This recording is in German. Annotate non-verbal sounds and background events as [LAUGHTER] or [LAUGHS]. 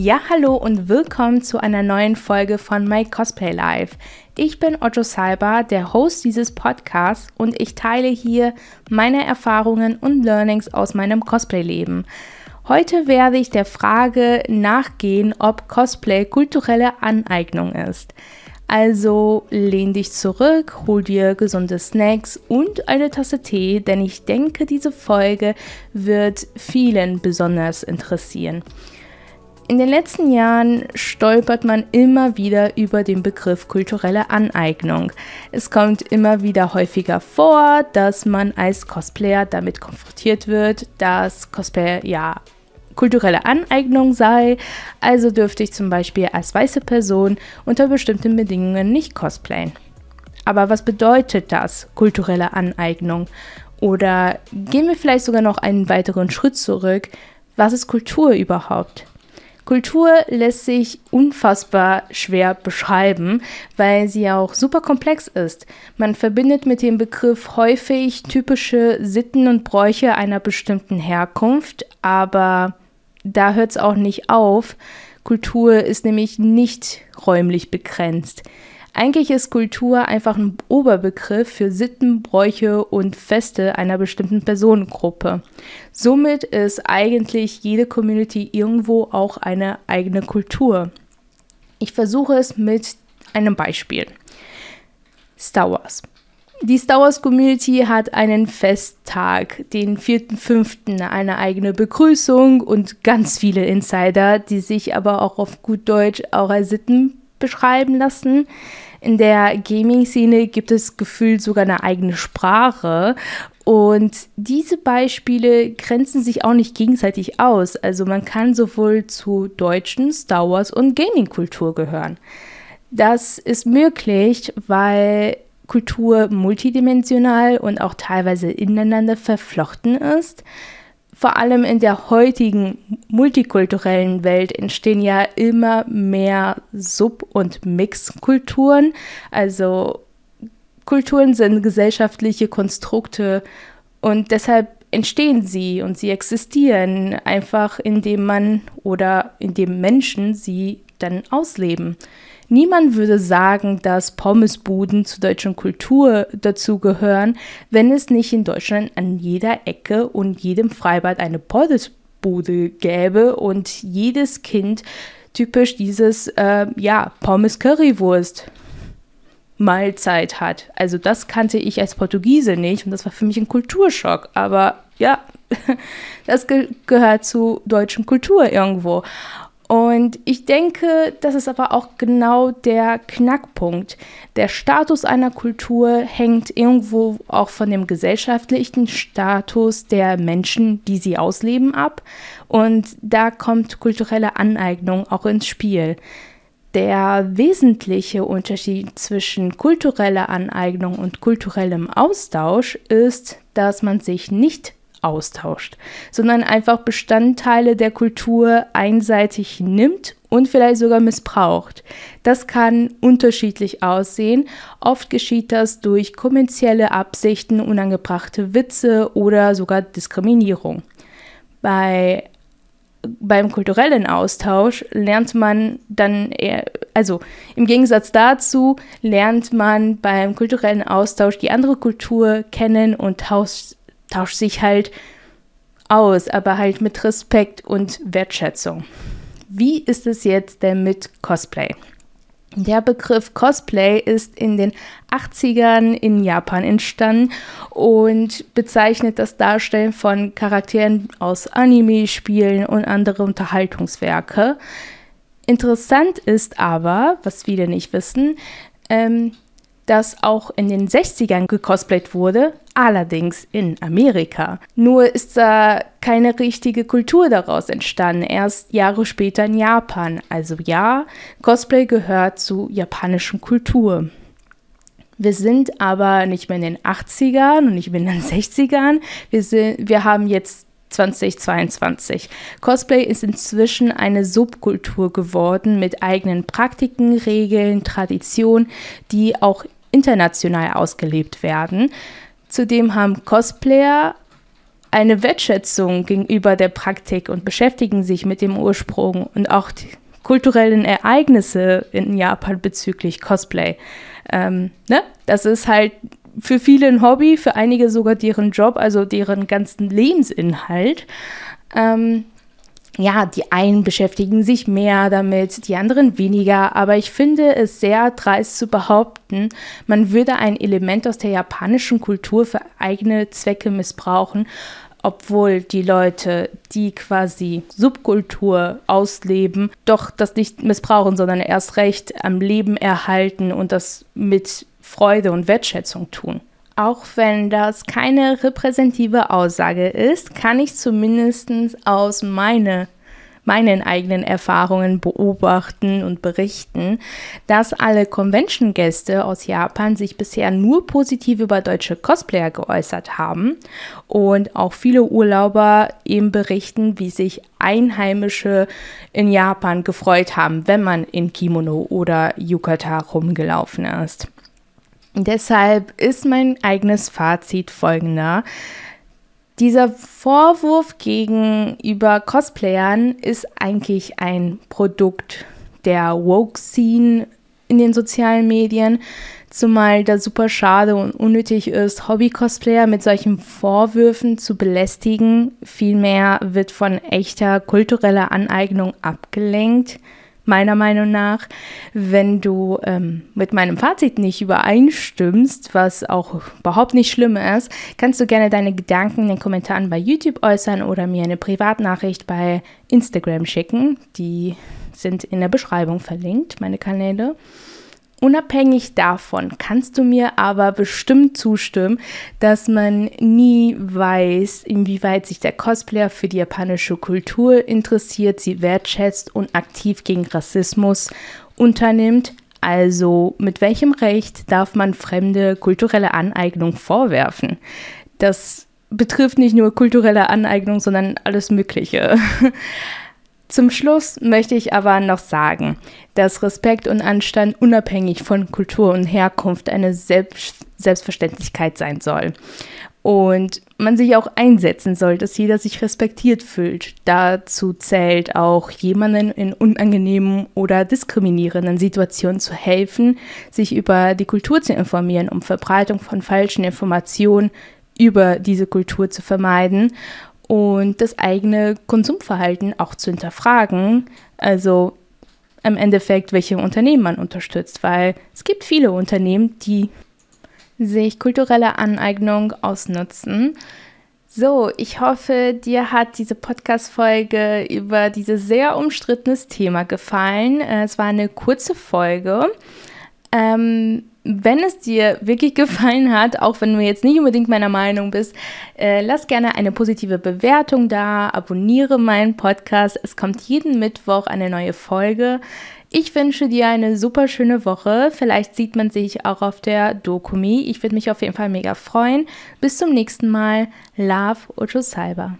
Ja, hallo und willkommen zu einer neuen Folge von My Cosplay Live. Ich bin Otto Salber, der Host dieses Podcasts und ich teile hier meine Erfahrungen und Learnings aus meinem Cosplay-Leben. Heute werde ich der Frage nachgehen, ob Cosplay kulturelle Aneignung ist. Also lehn dich zurück, hol dir gesunde Snacks und eine Tasse Tee, denn ich denke, diese Folge wird vielen besonders interessieren. In den letzten Jahren stolpert man immer wieder über den Begriff kulturelle Aneignung. Es kommt immer wieder häufiger vor, dass man als Cosplayer damit konfrontiert wird, dass Cosplayer ja kulturelle Aneignung sei. Also dürfte ich zum Beispiel als weiße Person unter bestimmten Bedingungen nicht cosplayen. Aber was bedeutet das, kulturelle Aneignung? Oder gehen wir vielleicht sogar noch einen weiteren Schritt zurück. Was ist Kultur überhaupt? Kultur lässt sich unfassbar schwer beschreiben, weil sie auch super komplex ist. Man verbindet mit dem Begriff häufig typische Sitten und Bräuche einer bestimmten Herkunft, aber da hört es auch nicht auf. Kultur ist nämlich nicht räumlich begrenzt. Eigentlich ist Kultur einfach ein Oberbegriff für Sitten, Bräuche und Feste einer bestimmten Personengruppe. Somit ist eigentlich jede Community irgendwo auch eine eigene Kultur. Ich versuche es mit einem Beispiel. Star Wars. Die Star Wars Community hat einen Festtag, den 4.5., eine eigene Begrüßung und ganz viele Insider, die sich aber auch auf gut Deutsch auch als Sitten beschreiben lassen. In der Gaming-Szene gibt es gefühlt sogar eine eigene Sprache. Und diese Beispiele grenzen sich auch nicht gegenseitig aus. Also man kann sowohl zu deutschen Star Wars und Gaming-Kultur gehören. Das ist möglich, weil Kultur multidimensional und auch teilweise ineinander verflochten ist vor allem in der heutigen multikulturellen Welt entstehen ja immer mehr Sub- und Mixkulturen. Also Kulturen sind gesellschaftliche Konstrukte und deshalb entstehen sie und sie existieren einfach, indem man oder indem Menschen sie dann ausleben. Niemand würde sagen, dass Pommesbuden zur deutschen Kultur dazugehören, wenn es nicht in Deutschland an jeder Ecke und jedem Freibad eine Pommesbude gäbe und jedes Kind typisch dieses, äh, ja, Pommes Currywurst Mahlzeit hat. Also das kannte ich als Portugiese nicht und das war für mich ein Kulturschock. Aber ja, [LAUGHS] das ge gehört zu deutschen Kultur irgendwo. Und ich denke, das ist aber auch genau der Knackpunkt. Der Status einer Kultur hängt irgendwo auch von dem gesellschaftlichen Status der Menschen, die sie ausleben, ab. Und da kommt kulturelle Aneignung auch ins Spiel. Der wesentliche Unterschied zwischen kultureller Aneignung und kulturellem Austausch ist, dass man sich nicht austauscht, sondern einfach Bestandteile der Kultur einseitig nimmt und vielleicht sogar missbraucht. Das kann unterschiedlich aussehen. Oft geschieht das durch kommerzielle Absichten, unangebrachte Witze oder sogar Diskriminierung. Bei beim kulturellen Austausch lernt man dann eher, also im Gegensatz dazu lernt man beim kulturellen Austausch die andere Kultur kennen und tauscht tauscht sich halt aus, aber halt mit Respekt und Wertschätzung. Wie ist es jetzt denn mit Cosplay? Der Begriff Cosplay ist in den 80ern in Japan entstanden und bezeichnet das Darstellen von Charakteren aus Anime, Spielen und andere Unterhaltungswerke. Interessant ist aber, was viele nicht wissen, ähm, das auch in den 60ern gecosplayt wurde, allerdings in Amerika. Nur ist da keine richtige Kultur daraus entstanden, erst Jahre später in Japan. Also ja, Cosplay gehört zur japanischen Kultur. Wir sind aber nicht mehr in den 80ern und nicht mehr in den 60ern. Wir, sind, wir haben jetzt 2022. Cosplay ist inzwischen eine Subkultur geworden mit eigenen Praktiken, Regeln, Traditionen, die auch international ausgelebt werden. Zudem haben Cosplayer eine Wertschätzung gegenüber der Praktik und beschäftigen sich mit dem Ursprung und auch die kulturellen Ereignisse in Japan bezüglich Cosplay. Ähm, ne? Das ist halt für viele ein Hobby, für einige sogar deren Job, also deren ganzen Lebensinhalt. Ähm, ja, die einen beschäftigen sich mehr damit, die anderen weniger, aber ich finde es sehr dreist zu behaupten, man würde ein Element aus der japanischen Kultur für eigene Zwecke missbrauchen, obwohl die Leute, die quasi Subkultur ausleben, doch das nicht missbrauchen, sondern erst recht am Leben erhalten und das mit Freude und Wertschätzung tun. Auch wenn das keine repräsentative Aussage ist, kann ich zumindest aus meine, meinen eigenen Erfahrungen beobachten und berichten, dass alle Convention-Gäste aus Japan sich bisher nur positiv über deutsche Cosplayer geäußert haben und auch viele Urlauber eben berichten, wie sich Einheimische in Japan gefreut haben, wenn man in Kimono oder Yukata rumgelaufen ist. Deshalb ist mein eigenes Fazit folgender. Dieser Vorwurf gegenüber Cosplayern ist eigentlich ein Produkt der Woke-Scene in den sozialen Medien, zumal das super schade und unnötig ist, Hobby-Cosplayer mit solchen Vorwürfen zu belästigen. Vielmehr wird von echter kultureller Aneignung abgelenkt meiner Meinung nach. Wenn du ähm, mit meinem Fazit nicht übereinstimmst, was auch überhaupt nicht schlimm ist, kannst du gerne deine Gedanken in den Kommentaren bei YouTube äußern oder mir eine Privatnachricht bei Instagram schicken. Die sind in der Beschreibung verlinkt, meine Kanäle. Unabhängig davon kannst du mir aber bestimmt zustimmen, dass man nie weiß, inwieweit sich der Cosplayer für die japanische Kultur interessiert, sie wertschätzt und aktiv gegen Rassismus unternimmt. Also mit welchem Recht darf man fremde kulturelle Aneignung vorwerfen? Das betrifft nicht nur kulturelle Aneignung, sondern alles Mögliche. [LAUGHS] Zum Schluss möchte ich aber noch sagen, dass Respekt und Anstand unabhängig von Kultur und Herkunft eine Selbst Selbstverständlichkeit sein soll. Und man sich auch einsetzen soll, dass jeder sich respektiert fühlt. Dazu zählt auch jemanden in unangenehmen oder diskriminierenden Situationen zu helfen, sich über die Kultur zu informieren, um Verbreitung von falschen Informationen über diese Kultur zu vermeiden und das eigene Konsumverhalten auch zu hinterfragen. Also im Endeffekt, welche Unternehmen man unterstützt, weil es gibt viele Unternehmen, die sich kulturelle Aneignung ausnutzen. So, ich hoffe, dir hat diese Podcast-Folge über dieses sehr umstrittenes Thema gefallen. Äh, es war eine kurze Folge. Ähm, wenn es dir wirklich [LAUGHS] gefallen hat, auch wenn du jetzt nicht unbedingt meiner Meinung bist, äh, lass gerne eine positive Bewertung da, abonniere meinen Podcast. Es kommt jeden Mittwoch eine neue Folge. Ich wünsche dir eine super schöne Woche. Vielleicht sieht man sich auch auf der Dokumi. Ich würde mich auf jeden Fall mega freuen. Bis zum nächsten Mal. Love, Ocho Salva.